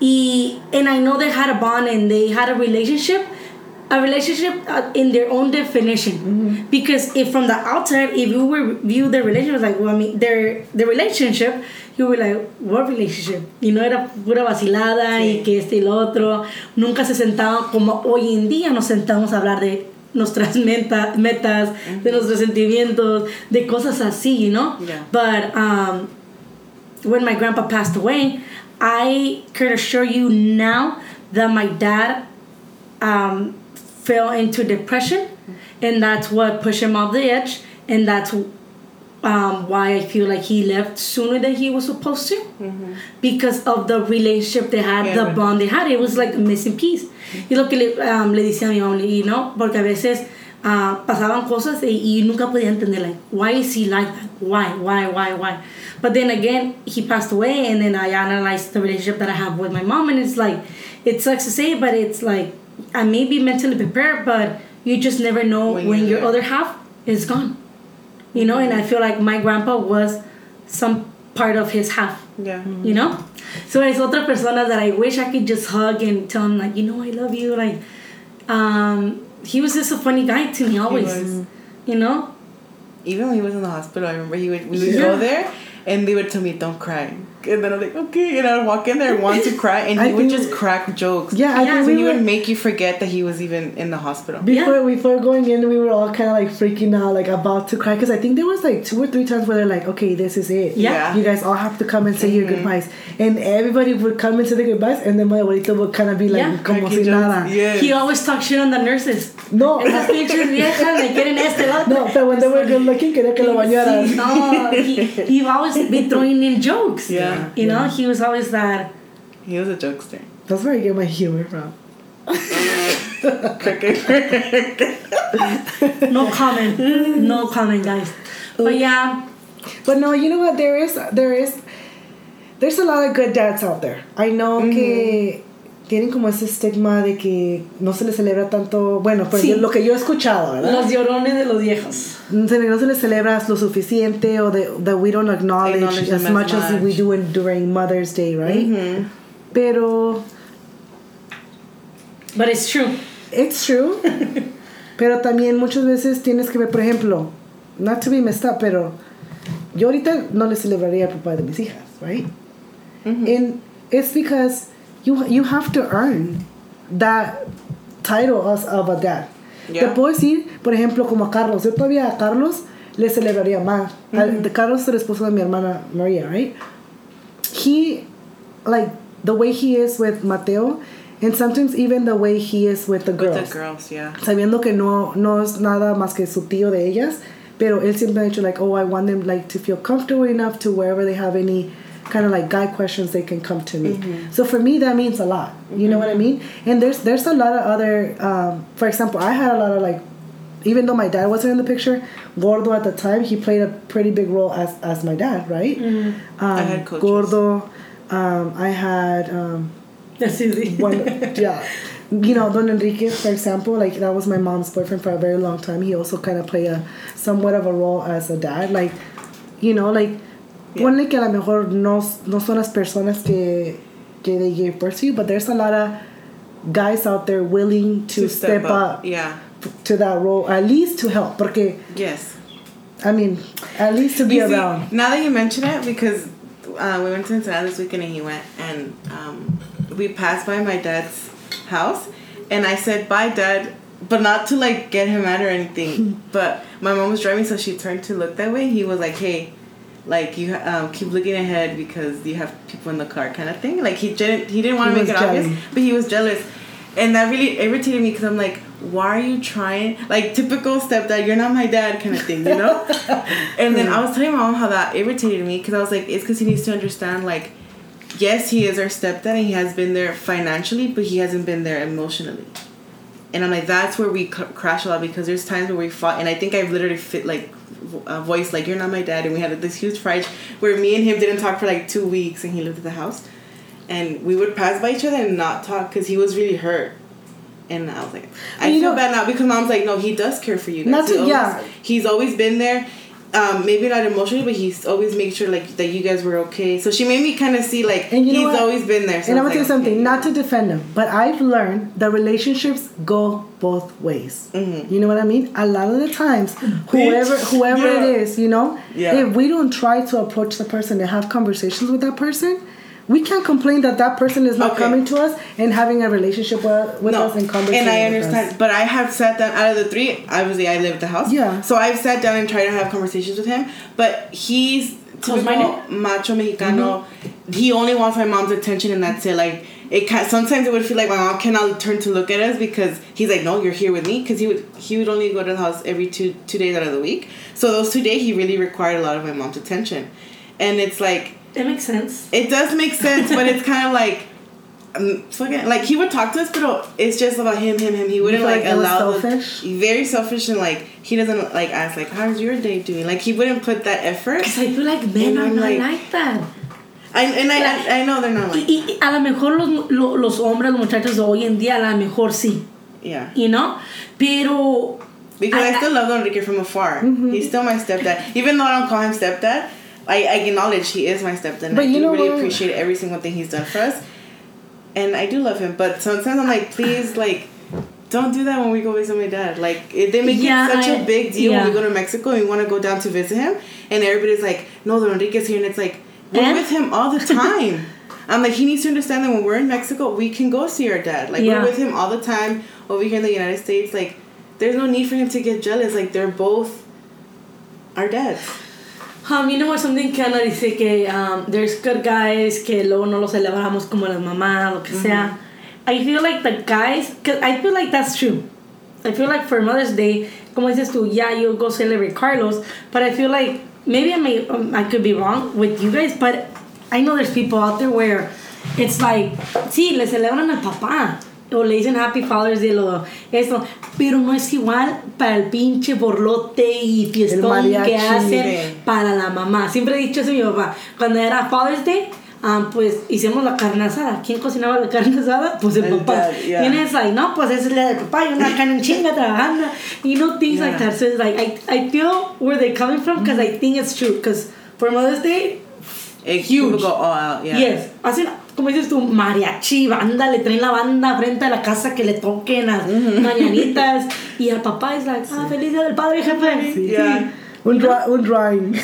Y, and I know they had a bond and they had a relationship, a relationship uh, in their own definition. Because if from the outside if you were view the relationship like well I mean their the relationship you were like what relationship y no era pura vacilada y que este y lo otro. Nunca se sentaban como hoy en día nos sentamos a hablar de nuestras meta, metas de nuestros sentimientos de cosas así you know Yeah. but um when my grandpa passed away, I can assure you now that my dad um, fell into depression, and that's what pushed him off the edge, and that's um, why I feel like he left sooner than he was supposed to, because of the relationship they had, Yeah, the right. bond they had. It was like a missing piece. Y lo que le, um, le decía a mi mamá, y no, porque a veces ah, pasaban cosas y, y nunca podía entender, like, why is he like that? Why, why, why, why? But then again, he passed away, and then I analyzed the relationship that I have with my mom, and it's like, it sucks to say, but it's like, I may be mentally prepared, but you just never know When when, your other half is gone. You know, and I feel like my grandpa was some part of his half Yeah. you know so it's otra persona that i wish i could just hug and tell him like you know i love you like um he was just a funny guy to me always you know Even when he was in the hospital, I remember he would we would Yeah. go there and they would tell me, Don't cry. And then I'm like, Okay, and I'd walk in there and want to cry and I he would think- just crack jokes. Yeah, I Yeah, think So we he were, would make you forget that he was even in the hospital. before before going in, we were all kind of like freaking out, like about to cry, because I think there was like two or three times where they're like, "Okay, this is it. Yeah. Yeah. you guys all have to come and say your Mhm. goodbyes," and everybody would come and say the goodbyes, and then my abuelito would kind of be like, Yeah. "Como Cracking si jokes. nada." Yes. he always talked shit on the nurses No, esas pinches viejas le quieren este el otro. no, but when they were good looking, quería que lo bañaran. Sí, no he, he always been throwing in jokes Yeah. You know he was always that He was a jokester. That's where I get my humor from. no comment no comment guys but yeah But no, you know what? There is, there is, there's a lot of good dads out there. I know mm-hmm. que tienen como ese estigma de que no se les celebra tanto. Bueno, pues Sí. lo que yo he escuchado, ¿verdad? los llorones de los viejos no se, no se les celebra lo suficiente o de, that we don't acknowledge, Acknowledge as them much as we much. do in, during Mother's Day, right? Mhm. Pero but it's true it's true. pero también muchas veces tienes que ver, por ejemplo, not to be messed up, pero yo ahorita no le celebraría al papá de mis hijas, right? And it's because you you have to earn that title as of a dad. Te Yeah. puedo decir, por ejemplo, como a Carlos. Yo todavía a Carlos le celebraría más. Al- mm-hmm. de Carlos es el esposo de mi hermana María, right? He, like, the way he is with Mateo, and sometimes even the way he is with the girls. With the girls, yeah. Sabiendo que no, no es nada más que su tío de ellas, pero él siempre ha dicho, like, oh, I want them, like, to feel comfortable enough to wherever they have any kind of like guy questions they can come to me. So for me that means a lot. You know what i mean? And there's there's a lot of other um, for example i had a lot of like even though my dad wasn't in the picture gordo at the time he played a pretty big role as as my dad right? Um, I had coaches. gordo um, i had um, That's easy. one yeah. You know don enrique for example like that was my mom's boyfriend for a very long time. He also kind of played a somewhat of a role as a dad. Like you know like Yeah. ponle que a lo mejor no, no son las personas que que they gave birth to you but there's a lot of guys out there willing to, step, up, Yeah. to that role at least to help porque Yes. i mean at least to be see, around now that you mention it, because uh, we went to Cincinnati this weekend and he went, and um, we passed by my dad's house, and I said, "Bye, dad," but not to like get him mad or anything. but my mom was driving, so she turned to look that way. He was like, "Hey." Like you um, keep looking ahead because you have people in the car, kind of thing. Like he didn't, he didn't want to make it obvious, but he was jealous, and that really irritated me because I'm like, why are you trying? Like typical stepdad, you're not my dad, kind of thing, you know. and then I was telling my mom how that irritated me because I was like, it's because he needs to understand, like, yes, he is our stepdad and he has been there financially, but he hasn't been there emotionally. And I'm like, that's where we c- crash a lot because there's times where we fought, and I think I've literally fit like a voice like, "You're not my dad," and we had this huge fight where me and him didn't talk for like two weeks, and he lived at the house, and we would pass by each other and not talk because he was really hurt. And I was like, I You feel know- bad now because mom's like, no, he does care for you. guys. Not to- always- yeah. he's always been there. Um, maybe not emotionally, but he's always made sure like that you guys were okay. So she made me kind of see like And you know he's what? always been there. So and I'm gonna like, something, okay. not to defend him, but I've learned that relationships go both ways. Mhm. You know what I mean? A lot of the times, whoever whoever Yeah. it is, you know, Yeah. if we don't try to approach the person and have conversations with that person, we can't complain that that person is not Okay. coming to us and having a relationship with, with us and conversating. and I understand, but I have sat down out of the three. Obviously, I live at the house. Yeah. So I've sat down and tried to have conversations with him, but he's typical Close-minded? macho Mexicano. Mm-hmm. He only wants my mom's attention, and that's it. Like it. Can, sometimes it would feel like my mom cannot turn to look at us because he's like, "No, you're here with me." Because he would he would only go to the house every two two days out of the week. So those two days, he really required a lot of my mom's attention, and it's like It makes sense. it does make sense, but it's kind of like, um, fucking, like he would talk to us, but it's just about him, him, him. He wouldn't like, like it was allow the- selfish? very selfish, and like he doesn't like ask like, "How's your day doing?" Like he wouldn't put that effort. Because I feel like men And are I'm not like- like, that. I, and I, Like- I, I know they're not Y, like, y- y a lo mejor los, lo- los hombres, los muchachos de hoy en día, a lo mejor sí. yeah. You know? Pero. Because I, I- still love Don Enrique from afar. Mm-hmm. He's still my stepdad, even though I don't call him stepdad. I, I acknowledge he is my stepdad. And But I you do know really what? appreciate every single thing he's done for us. And I do love him, but sometimes I'm like, please, like, don't do that when we go visit my dad. Like, they make Yeah, it such a I- big deal when we go to Mexico and we want to go down to visit him, and everybody's like, no, the Enrique's here, and it's like, we're with him all the time. I'm like, he needs to understand that when we're in Mexico, we can go see our dad. Like, Yeah. we're with him all the time over here in the United States. Like, there's no need for him to get jealous. Like, they're both our dads. Um, you know what, something que Ana dice que um, there's good guys que luego no los celebramos como las mamás, lo que sea. I feel like the guys, cause I feel like that's true. I feel like for Mother's Day, como dices tú, yeah, you'll go celebrate Carlos, but I feel like maybe I may, um, I could be wrong with you guys, but I know there's people out there where it's like, sí, le celebran al papá. O le dicen Happy Father's Day, lo, esto, pero no es igual para el pinche borlote y fiestón que sí. para la mamá. Siempre he dicho eso a mi papá. Cuando era Father's Day, ah, pues hicimos la carne asada. ¿Quién cocinaba la carne asada? Pues el, El papá. dad, yeah. Y es like, no, pues esa es la del papá y una carne en chinga trabajando. You know, things like Yeah. that. So it's like, I, I feel where they're coming from because I think it's true. Because for Mother's Day, It, Huge. People go all out, yeah. yes, hacen, como dices tú, mariachi, banda, le traen la banda frente a la casa que le toquen las mañanitas. Y el papá es like, ah, feliz día del padre, jefe. Sí. Yeah. Un, dra- un drawing.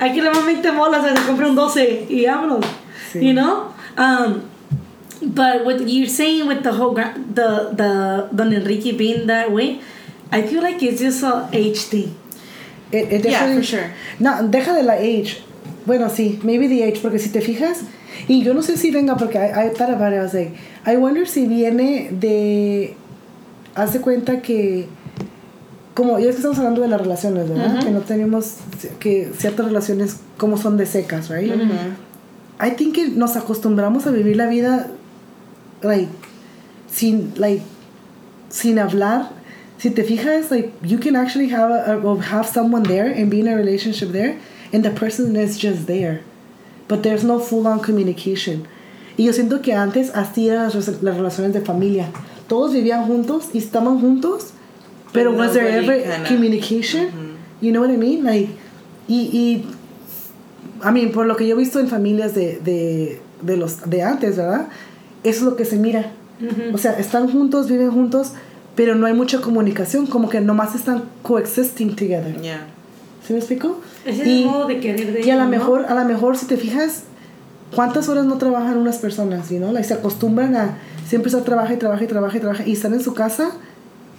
Hay que le dar 20 bolas, se compra un 12 y vámonos. Sí. You know? Um, but what you're saying with the whole, gra- the, the Don Enrique being that way, I feel like it's just a age thing. It, it Yeah, for sure. No, deja de la age. Bueno, sí, maybe the age, porque si te fijas, y yo no sé si venga, porque I, I thought about it, I was like, I wonder si viene de. Haz de cuenta que. Como ya es que estamos hablando de las relaciones, ¿verdad? Que no tenemos. Que ciertas relaciones, como son de secas, right? I think que nos acostumbramos a vivir la vida, like, sin, like, sin hablar. Si te fijas, like, you can actually have a, have someone there and be in a relationship there, and the person is just there. But there's no full-on communication. Y yo siento que antes así eran las, las relaciones de familia. Todos vivían juntos y estaban juntos, pero But was there ever kinda- communication? You know what I mean? Like, y, y I mean, por lo que yo he visto en familias de, de, de los de antes, ¿verdad? Eso es lo que se mira. O sea, están juntos, viven juntos, pero no hay mucha comunicación, como que nomás están coexisting together. Yeah. ¿Sí me explico? Ese es Y- el modo de querer de y a lo ellos, ¿no? mejor, a lo mejor si te fijas, ¿cuántas horas no trabajan unas personas? You know? like, se acostumbran a siempre estar trabaja y trabaja y trabaja y trabaja y están en su casa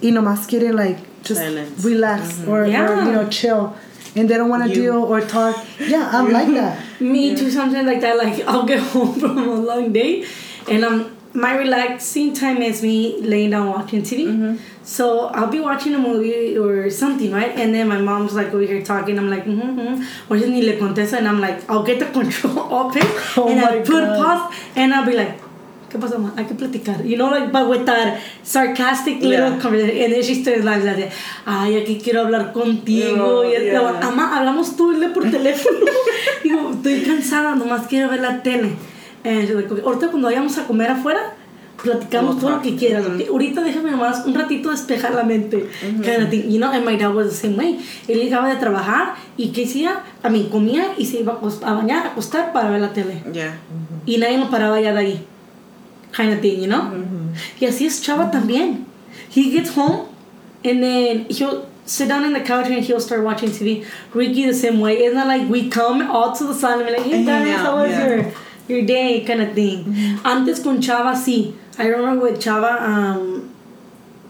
y nomás quieren like just Silence. relax or, or, Yeah. you know chill and they don't want to You. deal or talk. Yeah, I'm like that. Me too, something like that. Like I'll get home from a long day, and um, my relaxing time is me laying down watching TV. So I'll be watching a movie or something, right? And then my mom's like over here talking. I'm like, mm-hmm, mm-hmm. or just ni le contesta, and I'm like, I'll get the control it, Oh and I put God. pause, and I'll be like. ¿Qué pasa, ma? Hay que platicar. You know, like, but with that sarcastic little Yeah. conversation. And then she starts like, like, ay, aquí quiero hablar contigo. No, y esto. yeah. Mamá, hablamos tú y le por teléfono. Digo, estoy cansada, nomás quiero ver la tele. "Okay, ahorita cuando vayamos a comer afuera, platicamos todo lo que quieras. ¿ok? Ahorita déjame nomás un ratito despejar la mente. Kind of thing. You know, and my dad was the same way. Él llegaba de trabajar y ¿qué hacía? A mí comía y se iba a, bañar, a acostar para ver la tele. Yeah. Y nadie lo paraba ya de ahí. Kind of thing, you know? Y así es Chava también. He gets home and then he'll sit down on the couch and he'll start watching TV. Ricky the same way. It's not like we come all to the sun and be like, hey guys, out, how was yeah. your, your day? Kind of thing. Antes con Chava, sí. I remember with Chava, um,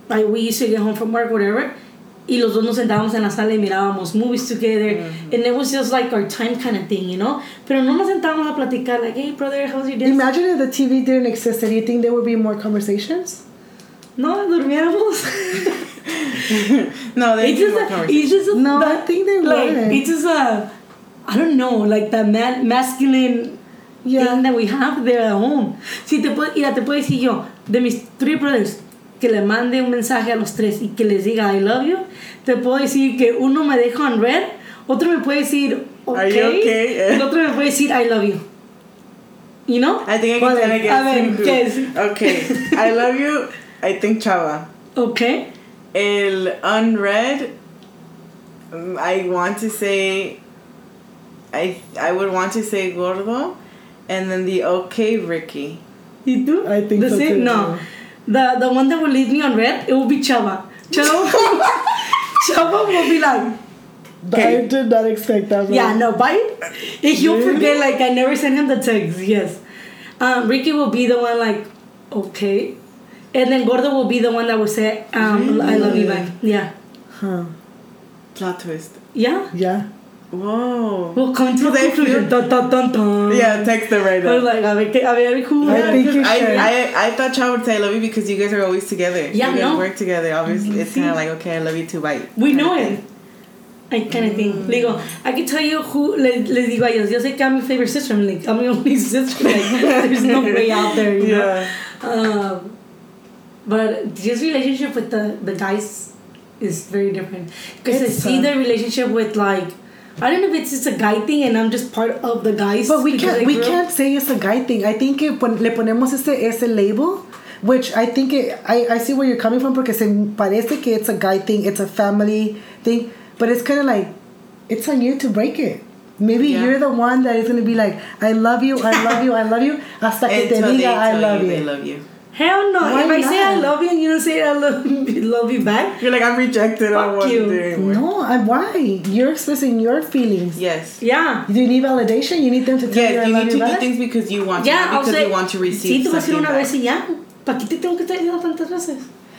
like we used to get home from work, whatever. Y los dos nos sentábamos en la sala y mirábamos movies together. And it was just like our time kind of thing, you know? Pero no nos sentábamos a platicar, like, hey brother, how's your day? Imagine if the TV didn't exist. Do you think there would be more conversations? No, durmiéramos. No, they it's just, more a, it's just a, No, that- I think they like, would. It's just a, I don't know, like the man, masculine Yeah. thing that we have there at home. Si te puedo, mira, te puedo decir yo, de mis three brothers, que le mande un mensaje a los tres y que les diga I love you, te puedo decir que uno me deja on red, otro me puede decir okay, okay? y el otro me puede decir I love you. You know? I think I ¿Cuál can es? get A ver. ¿qué es? Okay. I love you. I think Chava. Okay. El unread. um, I want to say. I I would want to say Gordo, and then the okay Ricky. You do? I think the so same? too, No. The the one that will leave me on red, it will be Chava. Chava, Chava will be like, Okay. I did not expect that. yeah, no, bite. If he'll Really? forget, like, I never sent him the text, yes. Um, Ricky will be the one, like, okay. And then Gordo will be the one that will say, um, I love you back. Yeah. Huh. Plot twist. Yeah. Yeah. Whoa. We'll come to a Because conclusion. Dun, dun, dun, dun. Yeah, text them right I was now. like, a ver, qué- a ver who. I think you I, should. I, I thought Chava would say I love you because you guys are always together. Yeah, you guys no. work together. Obviously, it's kind of like okay, I love you too. Bye. We know it. I kind of think. Le digo, I can tell you who, le, les digo a ellos, yo sé que I'm your favorite sister. I'm like, I'm your only sister. Like, there's no way out there, you Yeah. know? Um, but just relationship with the, the guys is very different. Because I see uh, the relationship with like, I don't know if it's just a guy thing and I'm just part of the guys. But we can't we can't say it's a guy thing. I think que pon- le ponemos ese ese label, which I think it, I I see where you're coming from because se parece que it's a guy thing, it's a family thing, but it's kind of like it's on you to break it. Maybe Yeah. you're the one that is gonna be like, I love you, I love you, I love you, hasta que te Until diga I tell love you you. they love you. Hell no. Why if I say I love you and you don't say I love, love you back, You're like I'm rejected. I Fuck don't want you. to do it anymore. No, I, why? You're expressing your feelings. Yes. Yeah. Do you need validation? You need them to tell you I Yes, you love need you to do things because you want to, Yeah, not because say, you want to sí, receive te voy a decir something una back. vez y ya. ¿Para qué te tengo que estar diciendo tantas veces?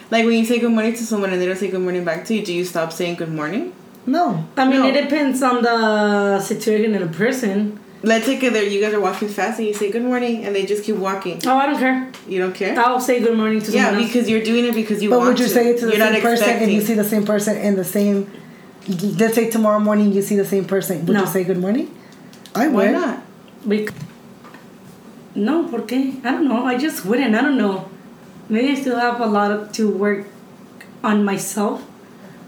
Like when you say good morning to someone and they don't say good morning back to you, do you stop saying good morning? No. I mean, No. it depends on the situation and the person. Let's say that you guys are walking fast and you say good morning and they just keep walking. Oh, I don't care. You don't care? I'll say good morning to Yeah, someone else. because you're doing it because you But want would you to. say it to the you're same not person and you see the same person in the same? Let's say tomorrow morning you see the same person. Would No. you say good morning? I Why would. not? Bec- no, ¿por qué? I don't know. I just wouldn't. I don't know. Maybe I still have a lot of, to work on myself,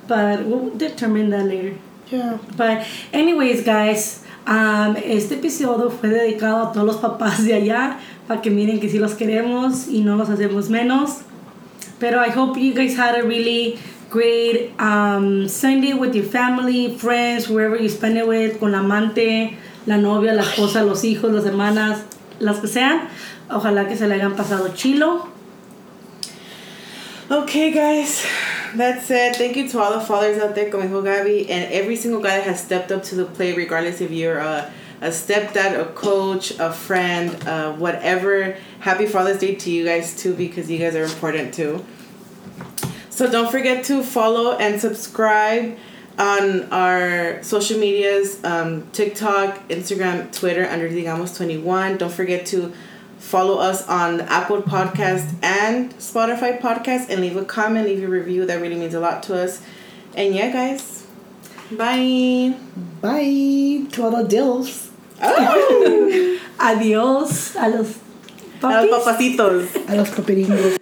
but we'll determine that later. Yeah. But anyways, guys, um, este episodio fue dedicado a todos los papás de allá para que miren que sí los queremos y no los hacemos menos. Pero I hope you guys had a really great um, Sunday with your family, friends, wherever you spend it with, con la amante, la novia, la esposa, los hijos, las hermanas, las que sean. Ojalá que se le hayan pasado chilo. Okay, guys, that's it. Thank you to all the fathers out there, como dijo and every single guy that has stepped up to the plate, regardless if you're a, a stepdad, a coach, a friend, uh, whatever. Happy Father's Day to you guys, too, because you guys are important, too. So don't forget to follow and subscribe on our social medias um, TikTok, Instagram, Twitter under Digamos21. Don't forget to follow us on the Apple Podcast and Spotify Podcast and leave a comment, leave a review. That really means a lot to us. And yeah, guys, bye. Bye to all the dills. Oh, Adiós a los a los papacitos. A los papiringos.